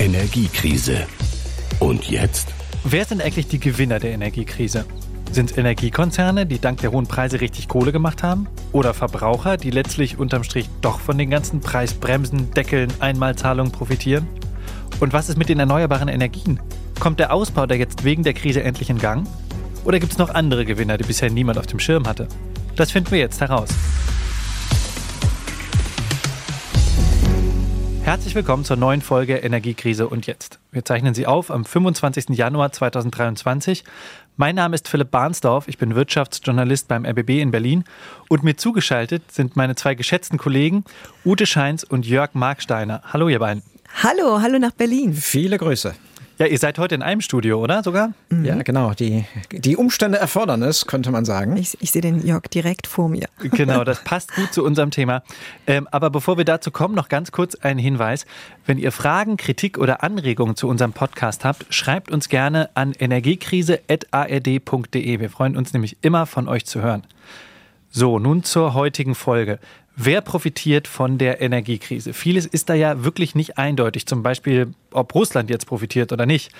Energiekrise. Und jetzt? Wer sind eigentlich die Gewinner der Energiekrise? Sind es Energiekonzerne, die dank der hohen Preise richtig Kohle gemacht haben? Oder Verbraucher, die letztlich unterm Strich doch von den ganzen Preisbremsen, Deckeln, Einmalzahlungen profitieren? Und was ist mit den erneuerbaren Energien? Kommt der Ausbau da jetzt wegen der Krise endlich in Gang? Oder gibt es noch andere Gewinner, die bisher niemand auf dem Schirm hatte? Das finden wir jetzt heraus. Herzlich willkommen zur neuen Folge Energiekrise und jetzt. Wir zeichnen sie auf am 25. Januar 2023. Mein Name ist Philipp Barnsdorf, ich bin Wirtschaftsjournalist beim RBB in Berlin und mir zugeschaltet sind meine zwei geschätzten Kollegen Ute Scheins und Jörg Marksteiner. Hallo ihr beiden. Hallo, hallo nach Berlin. Viele Grüße. Ja, ihr seid heute in einem Studio, oder sogar? Mhm. Ja, genau. Die, die Umstände erfordern es, könnte man sagen. Ich, ich sehe den Jörg direkt vor mir. Genau, das passt gut zu unserem Thema. Ähm, aber bevor wir dazu kommen, noch ganz kurz ein Hinweis. Wenn ihr Fragen, Kritik oder Anregungen zu unserem Podcast habt, schreibt uns gerne an energiekrise.ard.de. Wir freuen uns nämlich immer von euch zu hören. So, nun zur heutigen Folge. Wer profitiert von der Energiekrise? Vieles ist da ja wirklich nicht eindeutig, zum Beispiel, ob Russland jetzt profitiert oder nicht.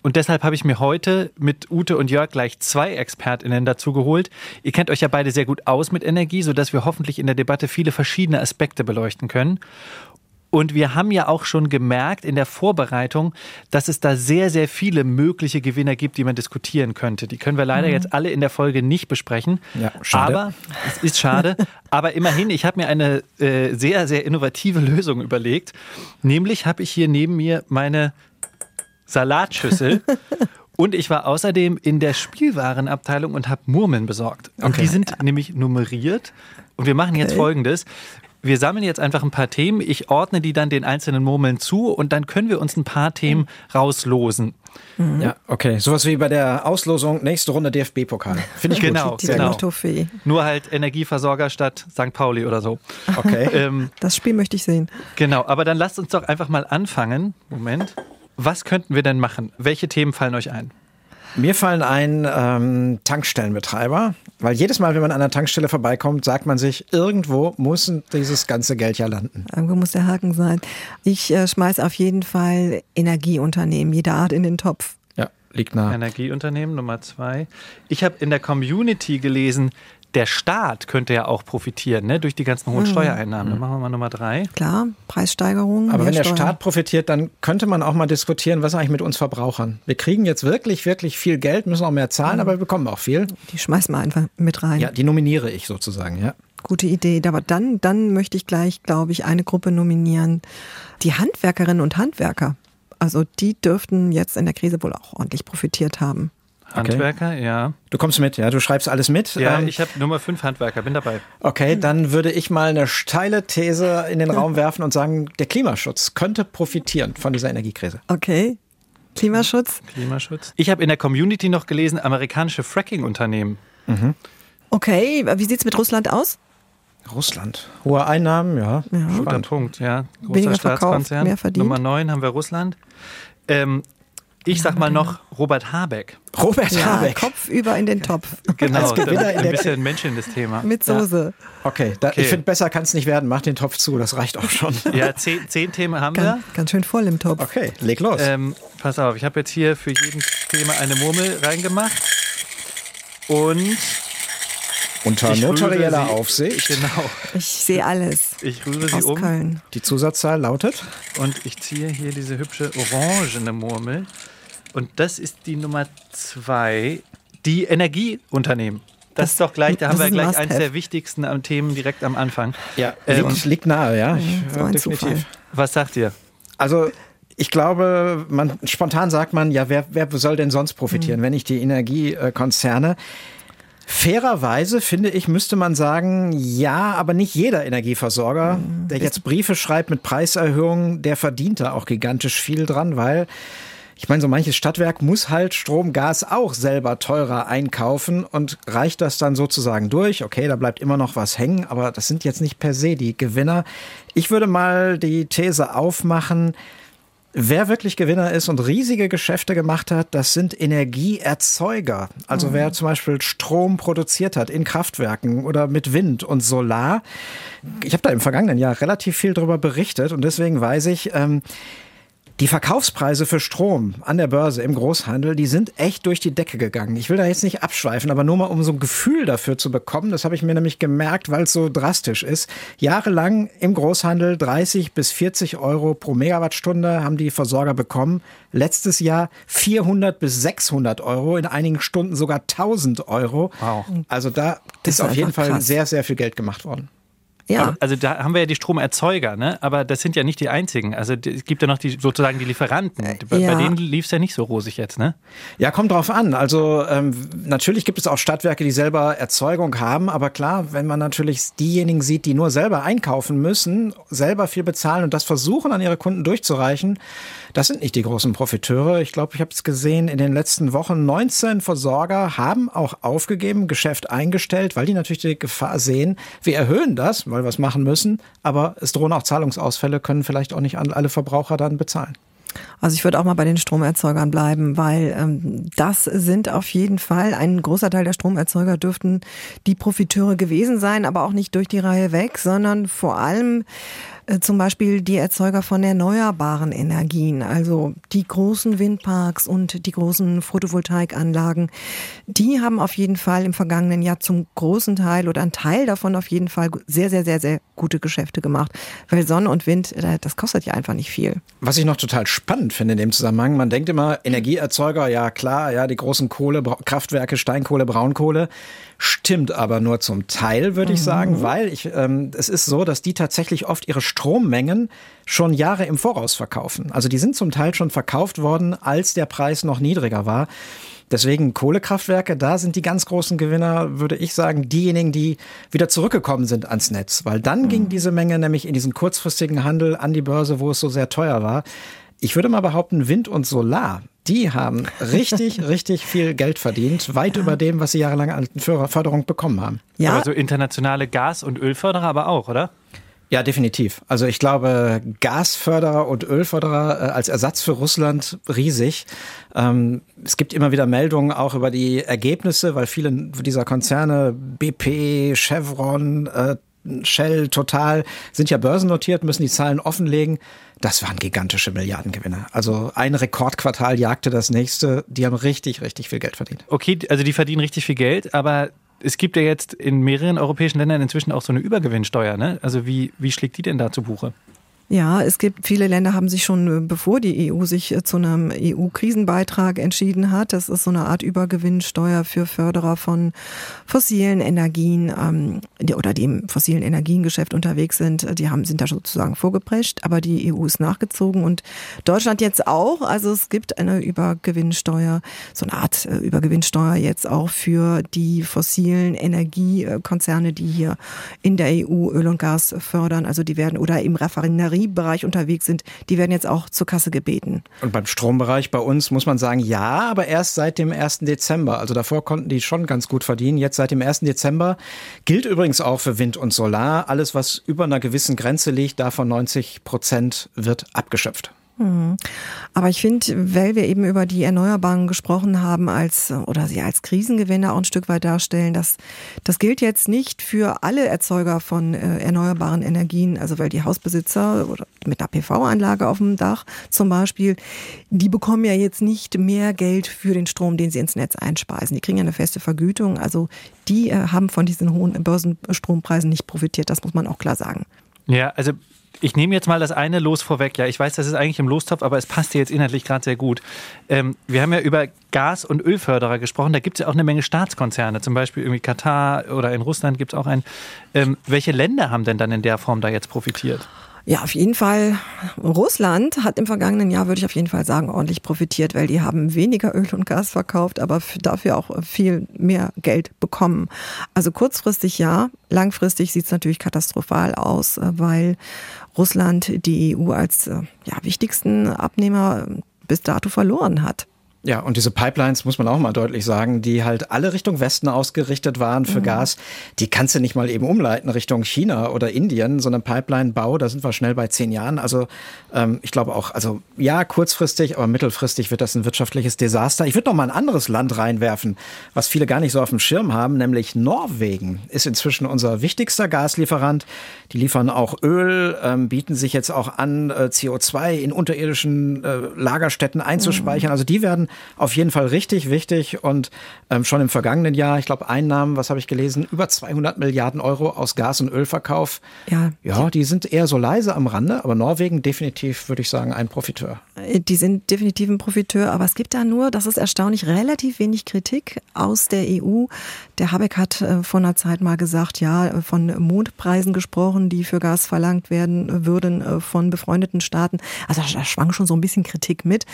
Und deshalb habe ich mir heute mit Ute und Jörg gleich zwei ExpertInnen dazu geholt. Ihr kennt euch ja beide sehr gut aus mit Energie, sodass wir hoffentlich in der Debatte viele verschiedene Aspekte beleuchten können. Und wir haben ja auch schon gemerkt in der Vorbereitung, dass es da sehr, sehr viele mögliche Gewinner gibt, die man diskutieren könnte. Die können wir leider mhm. jetzt alle in der Folge nicht besprechen. Ja, schade. Aber es ist schade. aber immerhin, ich habe mir eine äh, sehr, sehr innovative Lösung überlegt. Nämlich habe ich hier neben mir meine Salatschüssel. Und ich war außerdem in der Spielwarenabteilung und habe Murmeln besorgt. Und okay. die sind nämlich nummeriert. Und wir machen jetzt okay. Folgendes. Wir sammeln jetzt einfach ein paar Themen. Ich ordne die dann den einzelnen Murmeln zu und dann können wir uns ein paar Themen rauslosen. Mhm. Ja, okay. Sowas wie bei der Auslosung nächste Runde DFB-Pokal. Finde ich genau, gut. genau. Nur halt Energieversorger statt St. Pauli oder so. Okay. ähm, das Spiel möchte ich sehen. Genau, aber dann lasst uns doch einfach mal anfangen. Moment. Was könnten wir denn machen? Welche Themen fallen euch ein? Mir fallen ein ähm, Tankstellenbetreiber, weil jedes Mal, wenn man an einer Tankstelle vorbeikommt, sagt man sich, irgendwo muss dieses ganze Geld ja landen. Irgendwo muss der Haken sein. Ich äh, schmeiß auf jeden Fall Energieunternehmen jeder Art in den Topf. Ja, liegt nah. Energieunternehmen Nummer zwei. Ich habe in der Community gelesen, der Staat könnte ja auch profitieren, ne? durch die ganzen hohen mhm. Steuereinnahmen. Dann machen wir mal Nummer drei. Klar, Preissteigerungen. Aber wenn der Steuern. Staat profitiert, dann könnte man auch mal diskutieren, was eigentlich mit uns Verbrauchern. Wir kriegen jetzt wirklich, wirklich viel Geld, müssen auch mehr zahlen, mhm. aber wir bekommen auch viel. Die schmeißen wir einfach mit rein. Ja, die nominiere ich sozusagen, ja. Gute Idee. Aber dann, dann möchte ich gleich, glaube ich, eine Gruppe nominieren. Die Handwerkerinnen und Handwerker. Also die dürften jetzt in der Krise wohl auch ordentlich profitiert haben. Handwerker, okay. ja. Du kommst mit, ja, du schreibst alles mit. Ja, ähm, ich habe Nummer fünf Handwerker, bin dabei. Okay, dann würde ich mal eine steile These in den Raum werfen und sagen, der Klimaschutz könnte profitieren von dieser Energiekrise. Okay. Klimaschutz? Klimaschutz. Ich habe in der Community noch gelesen, amerikanische Fracking-Unternehmen. Mhm. Okay, wie sieht es mit Russland aus? Russland. Hohe Einnahmen, ja. ja. Guter Punkt, ja. Großer Weniger Staatskonzern. Mehr verdient. Nummer neun haben wir Russland. Ähm, ich sag mal noch Robert Habeck. Robert ja, Habeck. Kopf über in den Topf. Genau, ein bisschen Menschen das Thema. Mit Soße. Ja. Okay, da, okay, ich finde, besser kann es nicht werden. Mach den Topf zu, das reicht auch schon. Ja, zehn, zehn Themen haben ganz, wir. Ganz schön voll im Topf. Okay, leg los. Ähm, pass auf, ich habe jetzt hier für jeden Thema eine Murmel reingemacht. Und unter ich notarieller Aufsicht. Genau. Ich sehe alles. Ich rühre sie um. Köln. Die Zusatzzahl lautet? Und ich ziehe hier diese hübsche orangene Murmel. Und das ist die Nummer zwei, die Energieunternehmen. Das, das ist doch gleich, da haben wir gleich eines der wichtigsten Themen direkt am Anfang. Ja, ähm, liegt, liegt nahe, ja. Ich, so ein definitiv. Zufall. Was sagt ihr? Also ich glaube, man, spontan sagt man, ja, wer, wer soll denn sonst profitieren, mhm. wenn nicht die Energiekonzerne? Fairerweise finde ich, müsste man sagen, ja, aber nicht jeder Energieversorger, mhm. der jetzt Briefe schreibt mit Preiserhöhungen, der verdient da auch gigantisch viel dran, weil ich meine, so manches Stadtwerk muss halt Strom, Gas auch selber teurer einkaufen und reicht das dann sozusagen durch. Okay, da bleibt immer noch was hängen, aber das sind jetzt nicht per se die Gewinner. Ich würde mal die These aufmachen, Wer wirklich Gewinner ist und riesige Geschäfte gemacht hat, das sind Energieerzeuger. Also mhm. wer zum Beispiel Strom produziert hat in Kraftwerken oder mit Wind und Solar. Ich habe da im vergangenen Jahr relativ viel darüber berichtet und deswegen weiß ich, ähm, Die Verkaufspreise für Strom an der Börse im Großhandel, die sind echt durch die Decke gegangen. Ich will da jetzt nicht abschweifen, aber nur mal um so ein Gefühl dafür zu bekommen, das habe ich mir nämlich gemerkt, weil es so drastisch ist. Jahrelang im Großhandel 30 bis 40 Euro pro Megawattstunde haben die Versorger bekommen. Letztes Jahr 400 bis 600 Euro, in einigen Stunden sogar 1000 Euro. Wow. Also da das ist auf jeden Fall krass. sehr, sehr viel Geld gemacht worden. Ja. Aber, also da haben wir ja die Stromerzeuger, ne? aber das sind ja nicht die einzigen. Also es gibt ja noch die sozusagen die Lieferanten. Bei, ja. bei denen lief es ja nicht so rosig jetzt, ne? Ja, kommt drauf an. Also ähm, natürlich gibt es auch Stadtwerke, die selber Erzeugung haben, aber klar, wenn man natürlich diejenigen sieht, die nur selber einkaufen müssen, selber viel bezahlen und das versuchen an ihre Kunden durchzureichen, das sind nicht die großen Profiteure. Ich glaube, ich habe es gesehen, in den letzten Wochen 19 Versorger haben auch aufgegeben, Geschäft eingestellt, weil die natürlich die Gefahr sehen, wir erhöhen das, weil wir es machen müssen, aber es drohen auch Zahlungsausfälle, können vielleicht auch nicht alle Verbraucher dann bezahlen. Also ich würde auch mal bei den Stromerzeugern bleiben, weil ähm, das sind auf jeden Fall, ein großer Teil der Stromerzeuger dürften die Profiteure gewesen sein, aber auch nicht durch die Reihe weg, sondern vor allem zum Beispiel die Erzeuger von erneuerbaren Energien, also die großen Windparks und die großen Photovoltaikanlagen, die haben auf jeden Fall im vergangenen Jahr zum großen Teil oder ein Teil davon auf jeden Fall sehr, sehr, sehr, sehr gute Geschäfte gemacht. Weil Sonne und Wind, äh, das kostet ja einfach nicht viel. Was ich noch total spannend finde in dem Zusammenhang, man denkt immer, Energieerzeuger, ja klar, ja, die großen Kohlekraftwerke, Steinkohle, Braunkohle, stimmt aber nur zum Teil, würde ich sagen, mhm. weil ich, ähm, es ist so, dass die tatsächlich oft ihre Strommengen schon Jahre im Voraus verkaufen. Also die sind zum Teil schon verkauft worden, als der Preis noch niedriger war. Deswegen Kohlekraftwerke, da sind die ganz großen Gewinner, würde ich sagen, diejenigen, die wieder zurückgekommen sind ans Netz. Weil dann mhm. ging diese Menge nämlich in diesen kurzfristigen Handel an die Börse, wo es so sehr teuer war. Ich würde mal behaupten, Wind und Solar, die haben richtig, richtig viel Geld verdient, weit ja. über dem, was sie jahrelang an Förderung bekommen haben. Ja. Aber so internationale Gas- und Ölförderer aber auch, oder? Ja, definitiv. Also ich glaube, Gasförderer und Ölförderer äh, als Ersatz für Russland riesig. Ähm, es gibt immer wieder Meldungen auch über die Ergebnisse, weil viele dieser Konzerne, BP, Chevron, äh, Shell, Total, sind ja börsennotiert, müssen die Zahlen offenlegen. Das waren gigantische Milliardengewinne. Also ein Rekordquartal jagte das nächste. Die haben richtig, richtig viel Geld verdient. Okay, also die verdienen richtig viel Geld, aber es gibt ja jetzt in mehreren europäischen Ländern inzwischen auch so eine Übergewinnsteuer. Ne? Also wie, wie schlägt die denn da zu Buche? Ja, es gibt viele Länder haben sich schon, äh, bevor die EU sich äh, zu einem EU-Krisenbeitrag entschieden hat, das ist so eine Art Übergewinnsteuer für Förderer von fossilen Energien ähm, die, oder die im fossilen Energiengeschäft unterwegs sind, die haben sind da sozusagen vorgeprescht, aber die EU ist nachgezogen und Deutschland jetzt auch. Also es gibt eine Übergewinnsteuer, so eine Art äh, Übergewinnsteuer jetzt auch für die fossilen Energiekonzerne, die hier in der EU Öl und Gas fördern. Also die werden oder im Raffinerie Industriebereich unterwegs sind, die werden jetzt auch zur Kasse gebeten. Und beim Strombereich bei uns muss man sagen, ja, aber erst seit dem 1. Dezember. Also davor konnten die schon ganz gut verdienen. Jetzt seit dem 1. Dezember gilt übrigens auch für Wind und Solar. Alles, was über einer gewissen Grenze liegt, davon 90 Prozent wird abgeschöpft. Mhm. Aber ich finde, weil wir eben über die Erneuerbaren gesprochen haben als oder sie als Krisengewinner auch ein Stück weit darstellen, das, das gilt jetzt nicht für alle Erzeuger von äh, erneuerbaren Energien, also weil die Hausbesitzer oder mit einer PV-Anlage auf dem Dach zum Beispiel, die bekommen ja jetzt nicht mehr Geld für den Strom, den sie ins Netz einspeisen. Die kriegen ja eine feste Vergütung, also die äh, haben von diesen hohen Börsenstrompreisen nicht profitiert, das muss man auch klar sagen. Ja, also ich nehme jetzt mal das eine Los vorweg. Ja, ich weiß, das ist eigentlich im Lostopf, aber es passt dir jetzt inhaltlich gerade sehr gut. Ähm, wir haben ja über Gas- und Ölförderer gesprochen. Da gibt es ja auch eine Menge Staatskonzerne, zum Beispiel irgendwie Katar oder in Russland gibt es auch einen. Ähm, welche Länder haben denn dann in der Form da jetzt profitiert? Ja, auf jeden Fall. Russland hat im vergangenen Jahr, würde ich auf jeden Fall sagen, ordentlich profitiert, weil die haben weniger Öl und Gas verkauft, aber dafür auch viel mehr Geld bekommen. Also kurzfristig ja, langfristig sieht es natürlich katastrophal aus, äh, weil Russland die EU als äh, ja, wichtigsten Abnehmer bis dato verloren hat. Ja, und diese Pipelines, muss man auch mal deutlich sagen, die halt alle Richtung Westen ausgerichtet waren für mhm. Gas, die kannst du nicht mal eben umleiten Richtung China oder Indien, sondern Pipeline-Bau, da sind wir schnell bei zehn Jahren. Also ähm, ich glaube auch, also ja, kurzfristig, aber mittelfristig wird das ein wirtschaftliches Desaster. Ich würde noch mal ein anderes Land reinwerfen, was viele gar nicht so auf dem Schirm haben, nämlich Norwegen ist inzwischen unser wichtigster Gaslieferant. Die liefern auch Öl, ähm, bieten sich jetzt auch an, äh, CO2 in unterirdischen äh, Lagerstätten einzuspeichern. Mhm. Also die werden auf jeden Fall richtig wichtig und ähm, schon im vergangenen Jahr, ich glaube, Einnahmen, was habe ich gelesen, über 200 Milliarden Euro aus Gas- und Ölverkauf. Ja, ja, die sind eher so leise am Rande, aber Norwegen definitiv, würde ich sagen, ein Profiteur. Äh, die sind definitiv ein Profiteur, aber es gibt da nur, das ist erstaunlich, relativ wenig Kritik aus der EU. Der Habeck hat äh, vor einer Zeit mal gesagt, ja, von Mondpreisen gesprochen, die für Gas verlangt werden würden äh, von befreundeten Staaten. Also da schwang schon so ein bisschen Kritik mit.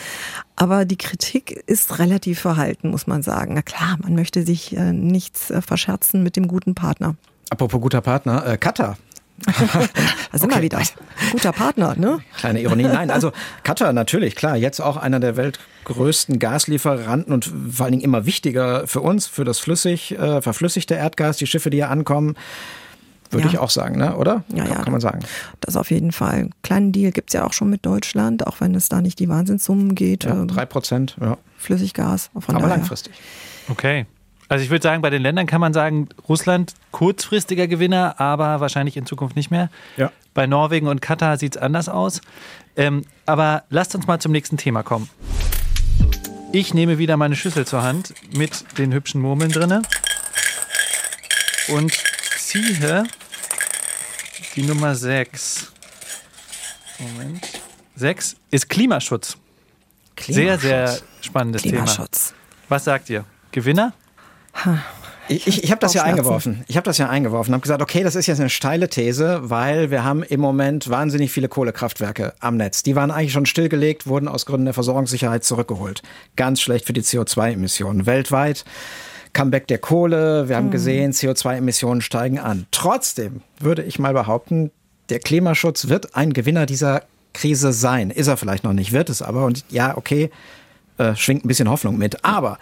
Aber die Kritik ist relativ verhalten, muss man sagen. Na klar, man möchte sich äh, nichts äh, verscherzen mit dem guten Partner. Apropos guter Partner, äh, Katar. da sind okay. wir wieder. Guter Partner, ne? Kleine Ironie. Nein, also Katar natürlich, klar, jetzt auch einer der weltgrößten Gaslieferanten und vor allen Dingen immer wichtiger für uns, für das flüssig, äh, verflüssigte Erdgas, die Schiffe, die hier ankommen. Würde ja. ich auch sagen, ne? oder? Ja, ja, kann man sagen. Das auf jeden Fall. Kleinen Deal gibt es ja auch schon mit Deutschland, auch wenn es da nicht die Wahnsinnssummen geht. Ja, ähm, drei Prozent, ja. Flüssiggas. Von Aber daher. langfristig. Okay. Also ich würde sagen, bei den Ländern kann man sagen, Russland kurzfristiger Gewinner, aber wahrscheinlich in Zukunft nicht mehr. Ja. Bei Norwegen und Katar sieht es anders aus. Ähm, aber lasst uns mal zum nächsten Thema kommen. Ich nehme wieder meine Schüssel zur Hand mit den hübschen Murmeln drinne und ziehe die Nummer 6. Moment. 6 ist Klimaschutz. Klimaschutz. Sehr, sehr spannendes Klimaschutz. Thema. Was sagt ihr? Gewinner? Ich, ich, ich habe das ja eingeworfen. Ich habe das ja eingeworfen. Habe gesagt, okay, das ist jetzt eine steile These, weil wir haben im Moment wahnsinnig viele Kohlekraftwerke am Netz. Die waren eigentlich schon stillgelegt, wurden aus Gründen der Versorgungssicherheit zurückgeholt. Ganz schlecht für die CO2-Emissionen weltweit. Comeback der Kohle, wir haben mhm. gesehen, CO2-Emissionen steigen an. Trotzdem würde ich mal behaupten, der Klimaschutz wird ein Gewinner dieser Krise sein. Ist er vielleicht noch nicht, wird es aber. Und ja, okay, äh, schwingt ein bisschen Hoffnung mit. Aber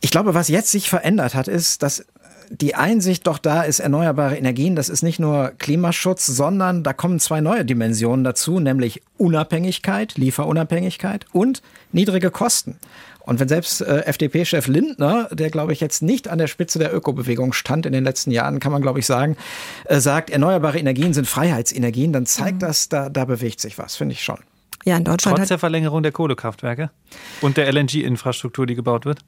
ich glaube, was jetzt sich verändert hat, ist, dass die Einsicht doch da ist, erneuerbare Energien, das ist nicht nur Klimaschutz, sondern da kommen zwei neue Dimensionen dazu, nämlich Unabhängigkeit, Lieferunabhängigkeit und niedrige Kosten. Und wenn selbst äh, FDP-Chef Lindner, der glaube ich jetzt nicht an der Spitze der Ökobewegung stand in den letzten Jahren, kann man glaube ich sagen, äh, sagt, erneuerbare Energien sind Freiheitsenergien, dann zeigt mhm. das, da, da bewegt sich was, finde ich schon. Ja, in Deutschland. Trotz der Verlängerung der Kohlekraftwerke und der LNG-Infrastruktur, die gebaut wird?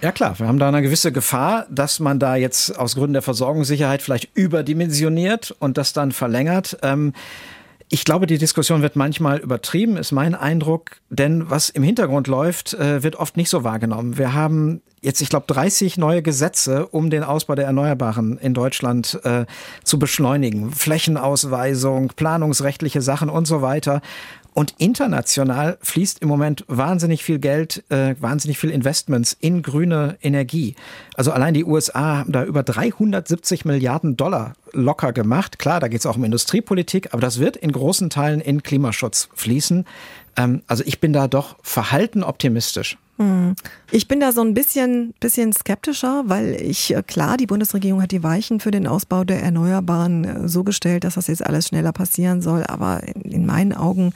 Ja klar, wir haben da eine gewisse Gefahr, dass man da jetzt aus Gründen der Versorgungssicherheit vielleicht überdimensioniert und das dann verlängert. Ähm, ich glaube, die Diskussion wird manchmal übertrieben, ist mein Eindruck, denn was im Hintergrund läuft, äh, wird oft nicht so wahrgenommen. Wir haben jetzt, ich glaube, 30 neue Gesetze, um den Ausbau der Erneuerbaren in Deutschland äh, zu beschleunigen. Flächenausweisung, planungsrechtliche Sachen und so weiter. Und international fließt im Moment wahnsinnig viel Geld, äh, wahnsinnig viel Investments in grüne Energie. Also allein die USA haben da über 370 Milliarden Dollar locker gemacht. Klar, da geht es auch um Industriepolitik, aber das wird in großen Teilen in Klimaschutz fließen. Ähm, also ich bin da doch verhalten optimistisch. Hm. Ich bin da so ein bisschen, bisschen skeptischer, weil ich, äh, klar, die Bundesregierung hat die Weichen für den Ausbau der Erneuerbaren äh, so gestellt, dass das jetzt alles schneller passieren soll. Aber in meinen Augen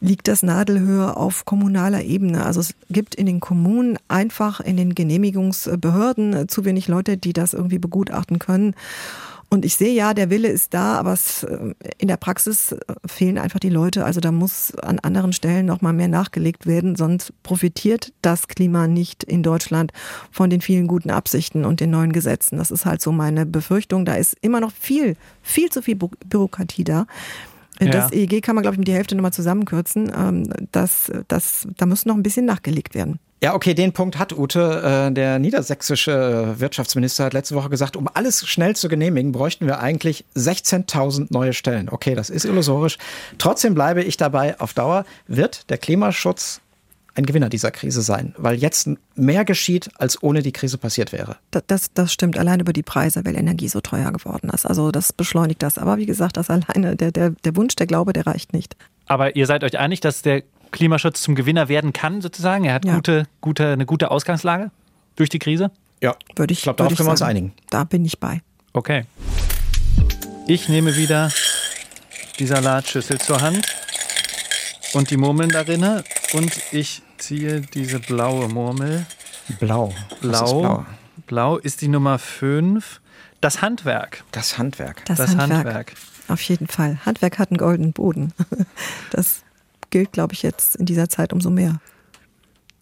liegt das Nadelhöhe auf kommunaler Ebene. Also es gibt in den Kommunen einfach in den Genehmigungsbehörden äh, zu wenig Leute, die das irgendwie begutachten können. Und ich sehe ja, der Wille ist da, aber es, äh, in der Praxis äh, fehlen einfach die Leute. Also da muss an anderen Stellen noch mal mehr nachgelegt werden, sonst profitiert das Klima nicht in Deutschland von den vielen guten Absichten und den neuen Gesetzen. Das ist halt so meine Befürchtung. Da ist immer noch viel, viel zu viel Bürokratie da. Das ja. EEG kann man, glaube ich, mit die Hälfte nochmal zusammenkürzen. Ähm, das, das, da muss noch ein bisschen nachgelegt werden. Ja, okay, den Punkt hat Ute. Äh, der niedersächsische Wirtschaftsminister hat letzte Woche gesagt, um alles schnell zu genehmigen, bräuchten wir eigentlich 16.000 neue Stellen. Okay, das ist illusorisch. Trotzdem bleibe ich dabei, auf Dauer wird der Klimaschutz ein Gewinner dieser Krise sein, weil jetzt mehr geschieht, als ohne die Krise passiert wäre. Das, das, das, stimmt allein über die Preise, weil Energie so teuer geworden ist. Also das beschleunigt das. Aber wie gesagt, das alleine, der, der, der Wunsch, der Glaube, der reicht nicht. Aber ihr seid euch einig, dass der Klimaschutz zum Gewinner werden kann, sozusagen. Er hat Ja. gute, gute, eine gute Ausgangslage durch die Krise. Ja, Würde ich, ich glaube, darauf würde können wir uns sagen. einigen. Da bin ich bei. Okay. Ich nehme wieder die Salatschüssel zur Hand und die Murmeln darin und ich ziehe diese blaue Murmel. Blau. Was ist Blau. blau? Blau ist die Nummer 5. Das Handwerk. Das Handwerk. Das, Das Handwerk. Handwerk. Auf jeden Fall. Handwerk hat einen goldenen Boden. Das gilt, glaube ich, jetzt in dieser Zeit umso mehr.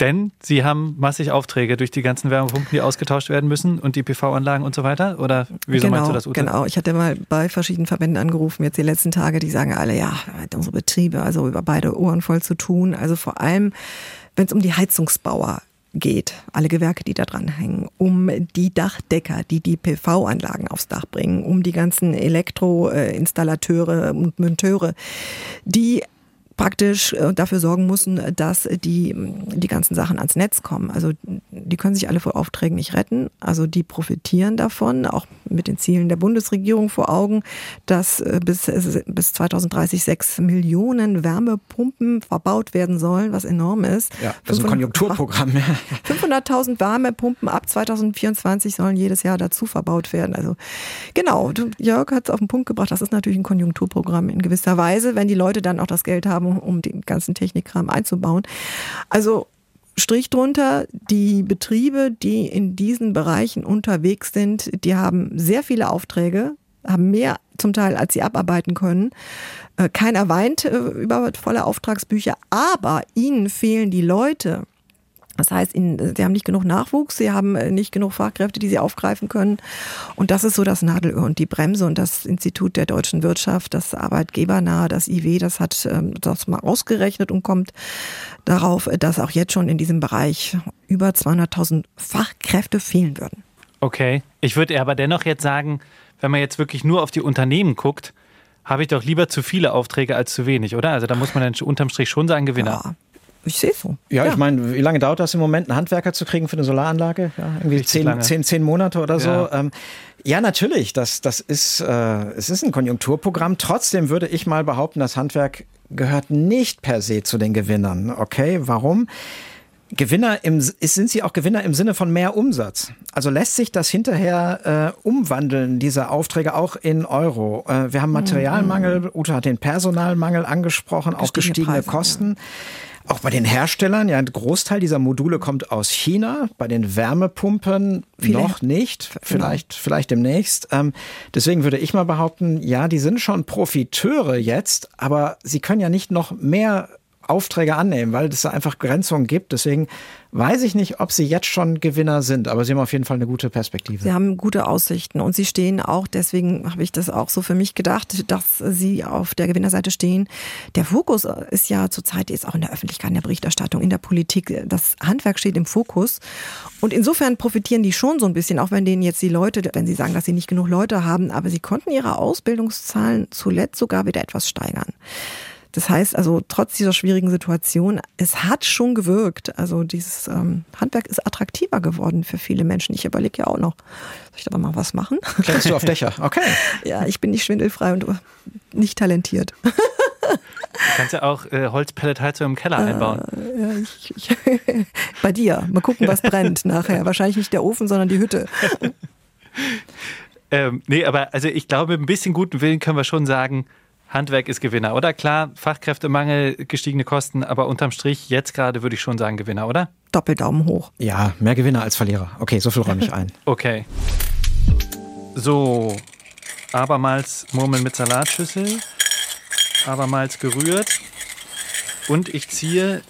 Denn sie haben massig Aufträge durch die ganzen Wärmepumpen, die ausgetauscht werden müssen und die PV-Anlagen und so weiter? Oder wieso genau, meinst du das, Ute? Genau, ich hatte mal bei verschiedenen Verbänden angerufen, jetzt die letzten Tage, die sagen alle, ja, unsere Betriebe, also über beide Ohren voll zu tun. Also vor allem, wenn es um die Heizungsbauer geht, alle Gewerke, die da dran hängen, um die Dachdecker, die die PV-Anlagen aufs Dach bringen, um die ganzen Elektroinstallateure und Monteure, die praktisch äh, dafür sorgen müssen, dass die, die ganzen Sachen ans Netz kommen. Also die können sich alle vor Aufträgen nicht retten. Also die profitieren davon, auch mit den Zielen der Bundesregierung vor Augen, dass äh, bis, äh, bis 2030 sechs Millionen Wärmepumpen verbaut werden sollen, was enorm ist. Ja, das ist ein 500 Konjunkturprogramm. 500.000 Wärmepumpen ab 2024 sollen jedes Jahr dazu verbaut werden. Also genau, Jörg hat es auf den Punkt gebracht, das ist natürlich ein Konjunkturprogramm in gewisser Weise, wenn die Leute dann auch das Geld haben, um den ganzen Technikkram einzubauen. Also Strich drunter, die Betriebe, die in diesen Bereichen unterwegs sind, die haben sehr viele Aufträge, haben mehr zum Teil, als sie abarbeiten können. Äh, Keiner weint äh, über volle Auftragsbücher, aber ihnen fehlen die Leute. Das heißt, ihnen, sie haben nicht genug Nachwuchs, sie haben äh, nicht genug Fachkräfte, die sie aufgreifen können. Und das ist so das Nadelöhr und die Bremse. Und das Institut der deutschen Wirtschaft, das Arbeitgebernahe, das IW, das hat ähm, das mal ausgerechnet und kommt darauf, dass auch jetzt schon in diesem Bereich über 200.000 Fachkräfte fehlen würden. Okay. Ich würde aber dennoch jetzt sagen, wenn man jetzt wirklich nur auf die Unternehmen guckt, habe ich doch lieber zu viele Aufträge als zu wenig, oder? Also da muss man dann unterm Strich schon sagen, Gewinner. Ja, ich sehe es so. Ja, ich meine, wie lange dauert das im Moment, einen Handwerker zu kriegen für eine Solaranlage? Ja, irgendwie zehn, zehn, zehn Monate oder so. Ja. Ähm, ja, natürlich, das, das ist, äh, es ist ein Konjunkturprogramm. Trotzdem würde ich mal behaupten, das Handwerk gehört nicht per se zu den Gewinnern. Okay, warum? Gewinner im, sind sie auch Gewinner im Sinne von mehr Umsatz? Also lässt sich das hinterher äh, umwandeln, diese Aufträge auch in Euro? Äh, wir haben Materialmangel, Ute hat den Personalmangel angesprochen, auch Gestiegene Preise, Kosten. Auch bei den Herstellern, ja, ein Großteil dieser Module kommt aus China, bei den Wärmepumpen Viele- noch nicht, vielleicht, vielleicht demnächst. Ähm, deswegen würde ich mal behaupten, ja, die sind schon Profiteure jetzt, aber sie können ja nicht noch mehr Aufträge annehmen, weil es da einfach Grenzungen gibt. Deswegen weiß ich nicht, ob sie jetzt schon Gewinner sind, aber sie haben auf jeden Fall eine gute Perspektive. Sie haben gute Aussichten und sie stehen auch, deswegen habe ich das auch so für mich gedacht, dass sie auf der Gewinnerseite stehen. Der Fokus ist ja zurzeit jetzt auch in der Öffentlichkeit, in der Berichterstattung, in der Politik. Das Handwerk steht im Fokus. Und insofern profitieren die schon so ein bisschen, auch wenn denen jetzt die Leute, wenn sie sagen, dass sie nicht genug Leute haben, aber sie konnten ihre Ausbildungszahlen zuletzt sogar wieder etwas steigern. Das heißt also, trotz dieser schwierigen Situation, es hat schon gewirkt. Also dieses ähm, Handwerk ist attraktiver geworden für viele Menschen. Ich überlege ja auch noch, soll ich da mal was machen? Kletterst du auf Dächer? Okay. ja, ich bin nicht schwindelfrei und nicht talentiert. Du kannst ja auch äh, Holzpelletheizung im Keller einbauen. Ja, ich, ich, bei dir. Mal gucken, was brennt nachher. Wahrscheinlich nicht der Ofen, sondern die Hütte. Ähm, nee, aber also ich glaube, mit ein bisschen guten Willen können wir schon sagen, Handwerk ist Gewinner, oder? Klar, Fachkräftemangel, gestiegene Kosten, aber unterm Strich, jetzt gerade würde ich schon sagen Gewinner, oder? Doppeldaumen hoch. Ja, mehr Gewinner als Verlierer. Okay, so viel räume ich ein. Okay. So, abermals Murmeln mit Salatschüssel, abermals gerührt. Und ich ziehe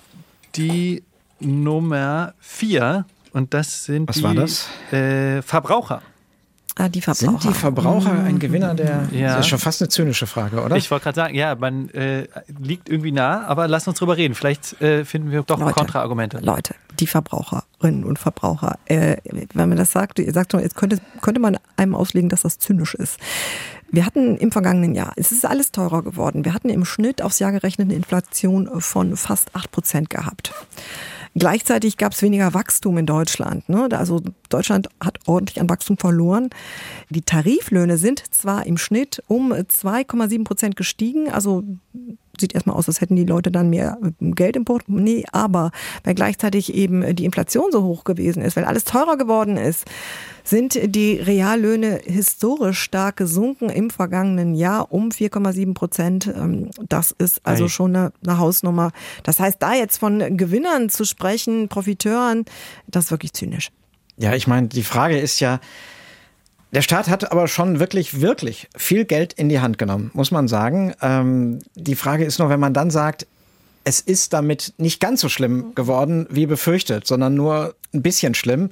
die Nummer 4 und das sind Was die war das? Äh, Verbraucher. Ah, die Verbraucher. Sind die Verbraucher ein Gewinner der. Ja. Das ist schon fast eine zynische Frage, oder? Ich wollte gerade sagen, ja, man äh, liegt irgendwie nah, aber lass uns drüber reden. Vielleicht äh, finden wir doch Leute, Kontraargumente. Leute, die Verbraucherinnen und Verbraucher. Äh, wenn man das sagt, ihr sagt doch, jetzt könnte, könnte man einem auslegen, dass das zynisch ist. Wir hatten im vergangenen Jahr, es ist alles teurer geworden. Wir hatten im Schnitt aufs Jahr gerechnet eine Inflation von fast acht Prozent gehabt. Gleichzeitig gab es weniger Wachstum in Deutschland. Ne? Also Deutschland hat ordentlich an Wachstum verloren. Die Tariflöhne sind zwar im Schnitt um 2,7 Prozent gestiegen, also sieht erstmal aus, als hätten die Leute dann mehr Geld im Portemonnaie, aber weil gleichzeitig eben die Inflation so hoch gewesen ist, weil alles teurer geworden ist, sind die Reallöhne historisch stark gesunken im vergangenen Jahr um 4,7 Prozent. Ähm, das ist also schon eine, eine Hausnummer. Das heißt, da jetzt von Gewinnern zu sprechen, Profiteuren, das ist wirklich zynisch. Ja, ich meine, die Frage ist ja, der Staat hat aber schon wirklich, wirklich viel Geld in die Hand genommen, muss man sagen. Ähm, die Frage ist nur, wenn man dann sagt, es ist damit nicht ganz so schlimm geworden, wie befürchtet, sondern nur ein bisschen schlimm,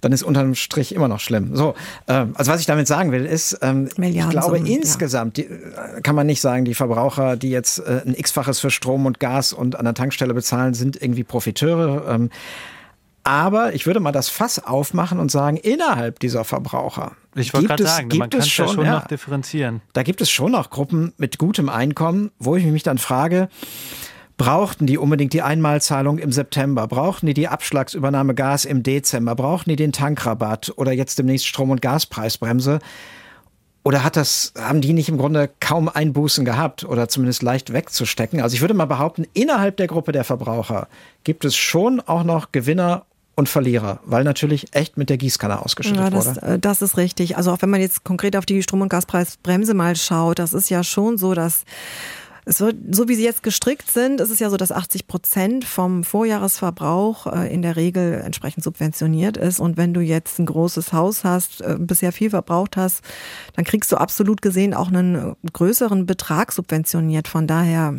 dann ist unterm Strich immer noch schlimm. So, ähm, also was ich damit sagen will, ist, ähm, ich glaube insgesamt die, äh, kann man nicht sagen, die Verbraucher, die jetzt äh, ein x-faches für Strom und Gas und an der Tankstelle bezahlen, sind irgendwie Profiteure. Ähm, aber ich würde mal das Fass aufmachen und sagen, innerhalb dieser Verbraucher. Ich wollte gerade sagen, man kann es schon, schon ja, noch differenzieren. Da gibt es schon noch Gruppen mit gutem Einkommen, wo ich mich dann frage, Brauchten die unbedingt die Einmalzahlung im September? Brauchten die die Abschlagsübernahme Gas im Dezember? Brauchten die den Tankrabatt oder jetzt demnächst Strom- und Gaspreisbremse? Oder hat das, haben die nicht im Grunde kaum Einbußen gehabt oder zumindest leicht wegzustecken? Also ich würde mal behaupten, innerhalb der Gruppe der Verbraucher gibt es schon auch noch Gewinner und Verlierer, weil natürlich echt mit der Gießkanne ausgeschüttet ja, das, wurde. Äh, das ist richtig. Also auch wenn man jetzt konkret auf die Strom- und Gaspreisbremse mal schaut, das ist ja schon so, dass es wird, so wie sie jetzt gestrickt sind, ist es ja so, dass 80 Prozent vom Vorjahresverbrauch äh, in der Regel entsprechend subventioniert ist. Und wenn du jetzt ein großes Haus hast, äh, bisher viel verbraucht hast, dann kriegst du absolut gesehen auch einen größeren Betrag subventioniert. Von daher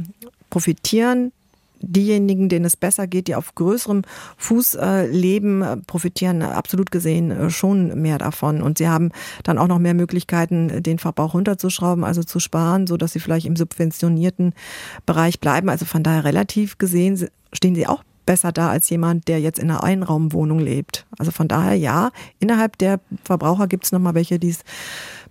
profitieren diejenigen, denen es besser geht, die auf größerem Fuß äh, leben, äh, profitieren absolut gesehen äh, schon mehr davon. Und sie haben dann auch noch mehr Möglichkeiten, den Verbrauch runterzuschrauben, also zu sparen, so dass sie vielleicht im subventionierten Bereich bleiben. Also von daher relativ gesehen stehen sie auch besser da als jemand, der jetzt in einer Einraumwohnung lebt. Also von daher ja, innerhalb der Verbraucher gibt es nochmal welche, die es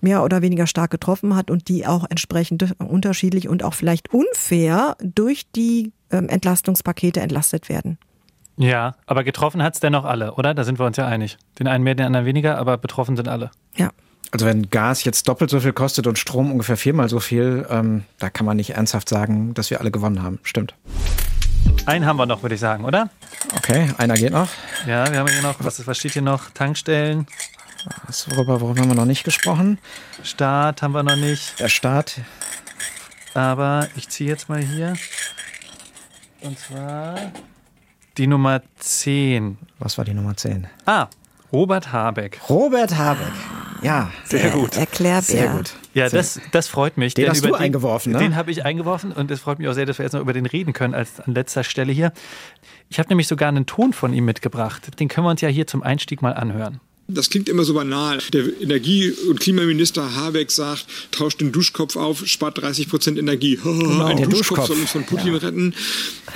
mehr oder weniger stark getroffen hat und die auch entsprechend unterschiedlich und auch vielleicht unfair durch die ähm, Entlastungspakete entlastet werden. Ja, aber getroffen hat es dennoch alle, oder? Da sind wir uns ja einig. Den einen mehr, den anderen weniger, aber betroffen sind alle. Ja. Also wenn Gas jetzt doppelt so viel kostet und Strom ungefähr viermal so viel, ähm, da kann man nicht ernsthaft sagen, dass wir alle gewonnen haben. Stimmt. Einen haben wir noch, würde ich sagen, oder? Okay, einer geht noch. Ja, wir haben hier noch, was, was steht hier noch? Tankstellen. Das, worüber, worüber haben wir noch nicht gesprochen? Staat haben wir noch nicht. Der Staat. Aber ich ziehe jetzt mal hier. Und zwar die Nummer 10. Was war die Nummer 10? Ah, Robert Habeck. Robert Habeck. Ja, sehr gut. Erklärt Sehr gut. Ja, das, das freut mich. Den hast du den, eingeworfen, ne? Den habe ich eingeworfen und es freut mich auch sehr, dass wir jetzt noch über den reden können als an letzter Stelle hier. Ich habe nämlich sogar einen Ton von ihm mitgebracht. Den können wir uns ja hier zum Einstieg mal anhören. Das klingt immer so banal. Der Energie- und Klimaminister Habeck sagt, tauscht den Duschkopf auf, spart 30 Prozent Energie. Genau, Ein Duschkopf, Duschkopf, soll uns von Putin ja. retten.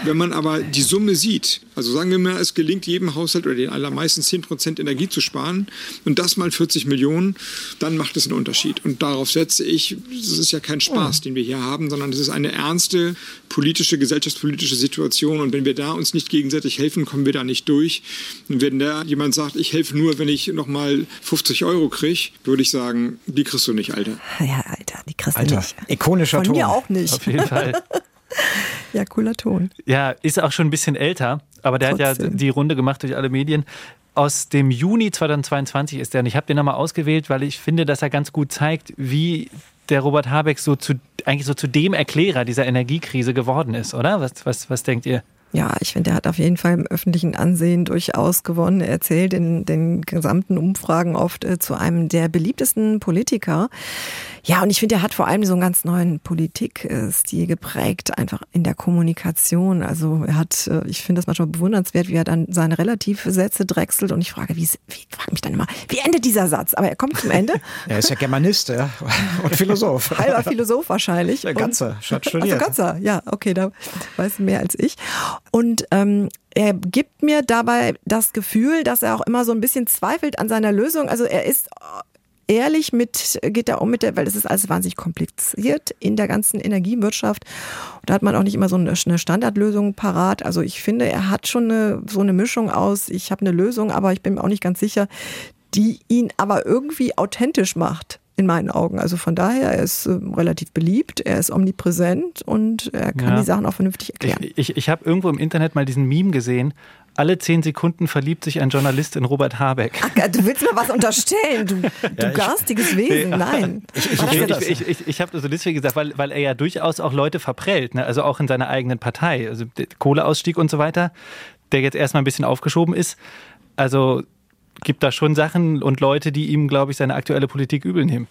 Wenn man aber die Summe sieht, also sagen wir mal, es gelingt jedem Haushalt oder den allermeisten 10 Prozent Energie zu sparen und das mal 40 Millionen, dann macht es einen Unterschied. Und darauf setze ich, das ist ja kein Spaß, den wir hier haben, sondern das ist eine ernste politische, gesellschaftspolitische Situation. Und wenn wir da uns nicht gegenseitig helfen, kommen wir da nicht durch. Und wenn da jemand sagt, ich helfe nur, wenn ich noch nochmal 50 Euro kriege, würde ich sagen, die kriegst du nicht, Alter. Ja, Alter, die kriegst Alter, du nicht. Ikonischer Von Ton. mir auch nicht. Auf jeden Fall. ja, cooler Ton. Ja, ist auch schon ein bisschen älter, aber der Trotzdem. hat ja die Runde gemacht durch alle Medien. Aus dem Juni 2022 ist der und ich habe den nochmal ausgewählt, weil ich finde, dass er ganz gut zeigt, wie der Robert Habeck so zu, eigentlich so zu dem Erklärer dieser Energiekrise geworden ist, oder? Was, was, was denkt ihr? Ja, ich finde, er hat auf jeden Fall im öffentlichen Ansehen durchaus gewonnen. Er zählt in den gesamten Umfragen oft äh, zu einem der beliebtesten Politiker. Ja, und ich finde, er hat vor allem so einen ganz neuen Politikstil geprägt, einfach in der Kommunikation. Also er hat, äh, ich finde das manchmal bewundernswert, wie er dann seine Relativsätze drechselt und ich frage, wie, wie frage mich dann immer, wie endet dieser Satz? Aber er kommt zum Ende. er ist ja Germanist ja. und Philosoph. Halber Philosoph wahrscheinlich. Ja, ganzer, hat studiert. Also ganzer, ja, okay, da weiß mehr als ich. Und ähm, er gibt mir dabei das Gefühl, dass er auch immer so ein bisschen zweifelt an seiner Lösung. Also er ist ehrlich mit, geht er um mit der, weil es ist alles wahnsinnig kompliziert in der ganzen Energiewirtschaft. Und da hat man auch nicht immer so eine, Standardlösung parat. Also ich finde, er hat schon eine, so eine Mischung aus, ich habe eine Lösung, aber ich bin mir auch nicht ganz sicher, die ihn aber irgendwie authentisch macht. in meinen Augen. Also von daher, er ist äh, relativ beliebt, er ist omnipräsent und er kann ja. die Sachen auch vernünftig erklären. Ich, ich, ich habe irgendwo im Internet mal diesen Meme gesehen. Alle zehn Sekunden verliebt sich ein Journalist in Robert Habeck. Ach, du willst mir was unterstellen, du, du ja, garstiges Wesen. Nein. Ich, ich, ich, ich habe das so deswegen gesagt, weil, weil er ja durchaus auch Leute verprellt, ne? also auch in seiner eigenen Partei. Also Kohleausstieg und so weiter, der jetzt erstmal ein bisschen aufgeschoben ist. Also gibt da schon Sachen und Leute, die ihm, glaube ich, seine aktuelle Politik übel nehmen.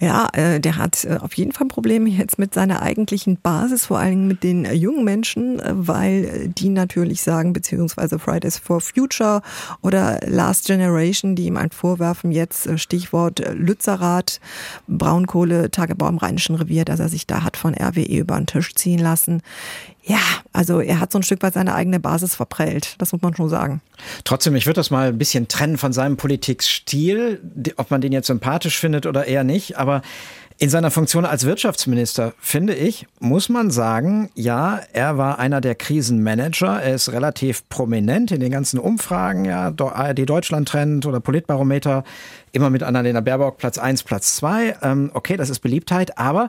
Ja, äh, der hat äh, auf jeden Fall Probleme jetzt mit seiner eigentlichen Basis, vor allem mit den äh, jungen Menschen, weil die natürlich sagen, beziehungsweise Fridays for Future oder Last Generation, die ihm ein vorwerfen, jetzt Stichwort Lützerath, Braunkohle, Tagebau im Rheinischen Revier, dass er sich da hat von RWE über den Tisch ziehen lassen. Ja, also er hat so ein Stück weit seine eigene Basis verprellt, das muss man schon sagen. Trotzdem, ich würde das mal ein bisschen trennen von seinem Politikstil, ob man den jetzt sympathisch findet oder eher nicht, aber in seiner Funktion als Wirtschaftsminister, finde ich, muss man sagen, ja, er war einer der Krisenmanager. Er ist relativ prominent in den ganzen Umfragen, ja, ARD Deutschland Trend oder Politbarometer, immer mit Annalena Baerbock Platz eins, Platz zwei. Ähm, okay, das ist Beliebtheit, aber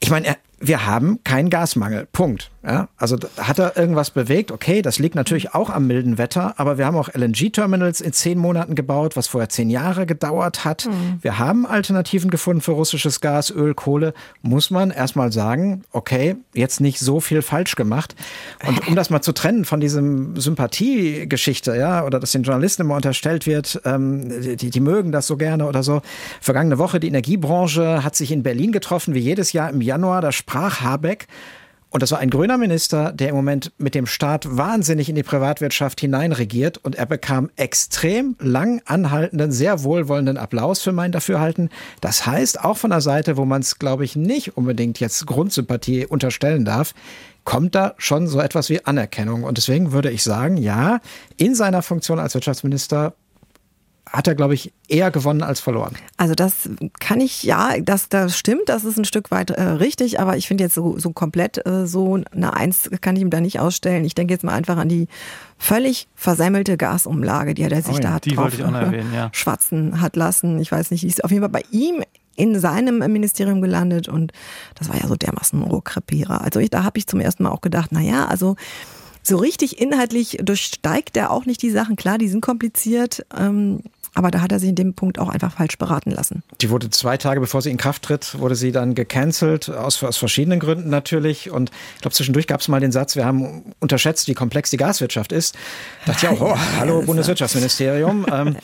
ich meine, er, wir haben keinen Gasmangel. Punkt. Ja, also hat er irgendwas bewegt? Okay, das liegt natürlich auch am milden Wetter, aber wir haben auch LNG-Terminals in zehn Monaten gebaut, was vorher zehn Jahre gedauert hat. Mhm. Wir haben Alternativen gefunden für russisches Gas, Öl, Kohle. Muss man erstmal sagen, okay, jetzt nicht so viel falsch gemacht. Und um das mal zu trennen von diesem Sympathiegeschichte, ja, oder dass den Journalisten immer unterstellt wird, ähm, die, die mögen das so gerne oder so. Vergangene Woche die Energiebranche hat sich in Berlin getroffen, wie jedes Jahr im Januar. Da sprach Habeck und das war ein grüner Minister, der im Moment mit dem Staat wahnsinnig in die Privatwirtschaft hineinregiert. Und er bekam extrem lang anhaltenden, sehr wohlwollenden Applaus für mein Dafürhalten. Das heißt, auch von der Seite, wo man es, glaube ich, nicht unbedingt jetzt Grundsympathie unterstellen darf, kommt da schon so etwas wie Anerkennung. Und deswegen würde ich sagen, ja, in seiner Funktion als Wirtschaftsminister hat er, glaube ich, eher gewonnen als verloren. Also das kann ich, ja, das, das stimmt, das ist ein Stück weit äh, richtig, aber ich finde jetzt so, so komplett äh, so eine Eins kann ich ihm da nicht ausstellen. Ich denke jetzt mal einfach an die völlig versemmelte Gasumlage, die er sich oh ja, da hat die drauf, wollte ich auch erwähnen, ja. schwatzen hat lassen. Ich weiß nicht, die ist auf jeden Fall bei ihm in seinem Ministerium gelandet und das war ja so dermaßen Rohrkrepierer. Also ich, da habe ich zum ersten Mal auch gedacht, na ja, also so richtig inhaltlich durchsteigt er auch nicht die Sachen. Klar, die sind kompliziert, ähm, aber da hat er sich in dem Punkt auch einfach falsch beraten lassen. Die wurde zwei Tage bevor sie in Kraft tritt, wurde sie dann gecancelt, aus, aus verschiedenen Gründen natürlich. Und ich glaube, zwischendurch gab es mal den Satz, wir haben unterschätzt, wie komplex die Gaswirtschaft ist. Da dachte ich auch, oh, hallo Bundeswirtschaftsministerium. ähm,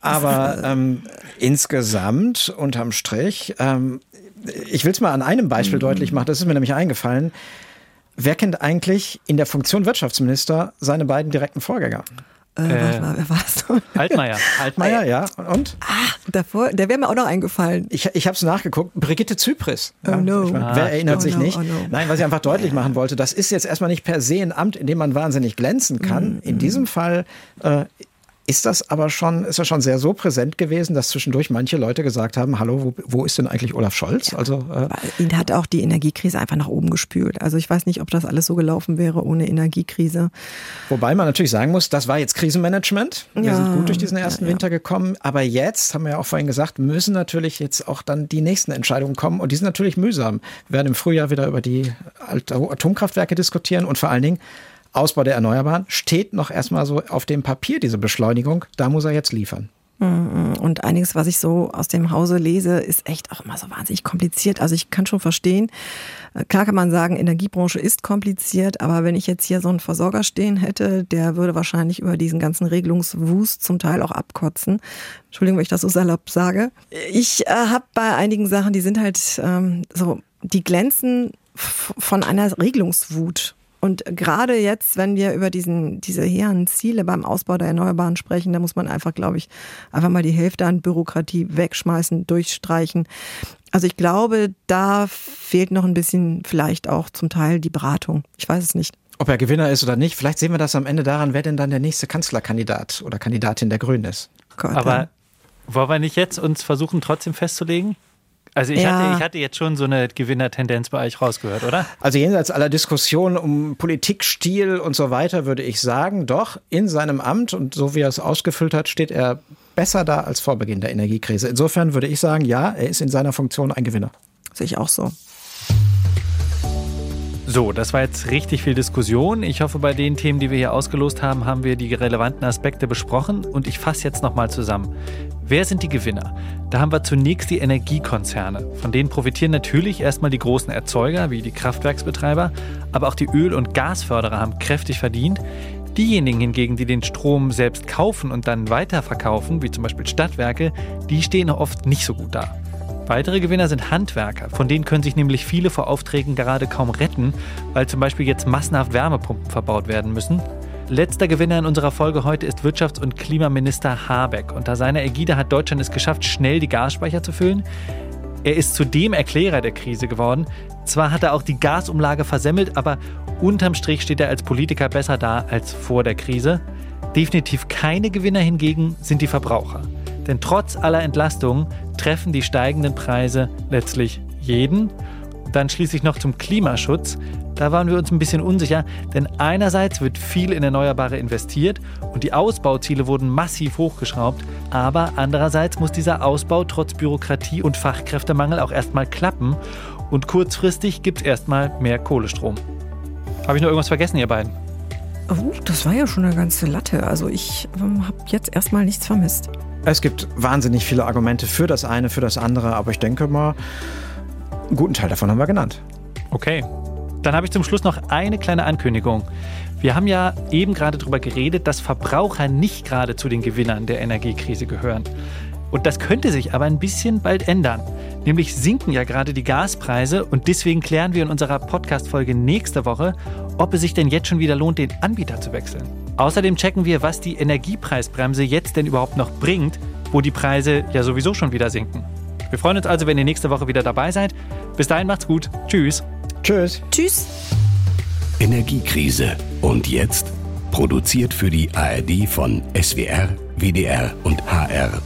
aber ähm, insgesamt, unterm Strich, ähm, ich will es mal an einem Beispiel mhm. deutlich machen, das ist mir nämlich eingefallen. Wer kennt eigentlich in der Funktion Wirtschaftsminister seine beiden direkten Vorgänger? Äh, äh, warte mal, wer war es? Altmaier. Altmaier, ja. Und? Ah, davor, der wäre mir auch noch eingefallen. Ich, ich habe es nachgeguckt. Brigitte Zypris. Oh no. Ich mein, ah. Wer erinnert oh sich no, nicht? Oh no. Nein, was ich einfach deutlich machen wollte, das ist jetzt erstmal nicht per se ein Amt, in dem man wahnsinnig glänzen kann. Mm, in mm. diesem Fall äh, ist das aber schon, ist das schon sehr so präsent gewesen, dass zwischendurch manche Leute gesagt haben, hallo, wo, wo ist denn eigentlich Olaf Scholz? Ja, also äh, ihn hat auch die Energiekrise einfach nach oben gespült. Also ich weiß nicht, ob das alles so gelaufen wäre ohne Energiekrise. Wobei man natürlich sagen muss, das war jetzt Krisenmanagement. Wir ja, sind gut durch diesen ersten ja, Winter gekommen, aber jetzt haben wir ja auch vorhin gesagt, müssen natürlich jetzt auch dann die nächsten Entscheidungen kommen und die sind natürlich mühsam. Wir werden im Frühjahr wieder über die Atomkraftwerke diskutieren und vor allen Dingen Ausbau der Erneuerbaren steht noch erstmal so auf dem Papier, diese Beschleunigung. Da muss er jetzt liefern. Und einiges, was ich so aus dem Hause lese, ist echt auch immer so wahnsinnig kompliziert. Also ich kann schon verstehen, äh, klar kann man sagen, Energiebranche ist kompliziert, aber wenn ich jetzt hier so einen Versorger stehen hätte, der würde wahrscheinlich über diesen ganzen Regelungswust zum Teil auch abkotzen. Entschuldigung, wenn ich das so salopp sage. Ich äh, habe bei einigen Sachen, die sind halt ähm, so, die glänzen von einer Regelungswut. Und gerade jetzt, wenn wir über diesen, diese hehren Ziele beim Ausbau der Erneuerbaren sprechen, da muss man einfach, glaube ich, einfach mal die Hälfte an Bürokratie wegschmeißen, durchstreichen. Also ich glaube, da fehlt noch ein bisschen vielleicht auch zum Teil die Beratung. Ich weiß es nicht. Ob er Gewinner ist oder nicht, vielleicht sehen wir das am Ende daran, wer denn dann der nächste Kanzlerkandidat oder Kandidatin der Grünen ist. Gott, Aber wollen wir nicht jetzt uns versuchen, trotzdem festzulegen? Also ich, ja. hatte, ich hatte jetzt schon so eine Gewinnertendenz bei euch rausgehört, oder? Also jenseits aller Diskussionen um Politikstil und so weiter würde ich sagen, doch, in seinem Amt und so wie er es ausgefüllt hat, steht er besser da als vor Beginn der Energiekrise. Insofern würde ich sagen, ja, er ist in seiner Funktion ein Gewinner. Sehe ich auch so. So, das war jetzt richtig viel Diskussion. Ich hoffe, bei den Themen, die wir hier ausgelost haben, haben wir die relevanten Aspekte besprochen und ich fasse jetzt nochmal zusammen. Wer sind die Gewinner? Da haben wir zunächst die Energiekonzerne. Von denen profitieren natürlich erstmal die großen Erzeuger wie die Kraftwerksbetreiber, aber auch die Öl- und Gasförderer haben kräftig verdient. Diejenigen hingegen, die den Strom selbst kaufen und dann weiterverkaufen, wie zum Beispiel Stadtwerke, die stehen oft nicht so gut da. Weitere Gewinner sind Handwerker, von denen können sich nämlich viele vor Aufträgen gerade kaum retten, weil zum Beispiel jetzt massenhaft Wärmepumpen verbaut werden müssen. Letzter Gewinner in unserer Folge heute ist Wirtschafts- und Klimaminister Habeck. Unter seiner Ägide hat Deutschland es geschafft, schnell die Gasspeicher zu füllen. Er ist zudem Erklärer der Krise geworden. Zwar hat er auch die Gasumlage versemmelt, aber unterm Strich steht er als Politiker besser da als vor der Krise. Definitiv keine Gewinner hingegen sind die Verbraucher. Denn trotz aller Entlastungen treffen die steigenden Preise letztlich jeden. Dann schließlich noch zum Klimaschutz. Da waren wir uns ein bisschen unsicher, denn einerseits wird viel in Erneuerbare investiert und die Ausbauziele wurden massiv hochgeschraubt, aber andererseits muss dieser Ausbau trotz Bürokratie und Fachkräftemangel auch erstmal klappen und kurzfristig gibt es erstmal mehr Kohlestrom. Habe ich noch irgendwas vergessen, ihr beiden? Oh, das war ja schon eine ganze Latte. Also ich ähm, habe jetzt erstmal nichts vermisst. Es gibt wahnsinnig viele Argumente für das eine, für das andere, aber ich denke mal, einen guten Teil davon haben wir genannt. Okay. Dann habe ich zum Schluss noch eine kleine Ankündigung. Wir haben ja eben gerade darüber geredet, dass Verbraucher nicht gerade zu den Gewinnern der Energiekrise gehören. Und das könnte sich aber ein bisschen bald ändern. Nämlich sinken ja gerade die Gaspreise und deswegen klären wir in unserer Podcast-Folge nächste Woche, ob es sich denn jetzt schon wieder lohnt, den Anbieter zu wechseln. Außerdem checken wir, was die Energiepreisbremse jetzt denn überhaupt noch bringt, wo die Preise ja sowieso schon wieder sinken. Wir freuen uns also, wenn ihr nächste Woche wieder dabei seid. Bis dahin macht's gut. Tschüss. Tschüss. Tschüss. Energiekrise. Und jetzt? Produziert für die ARD von SWR, WDR und HR.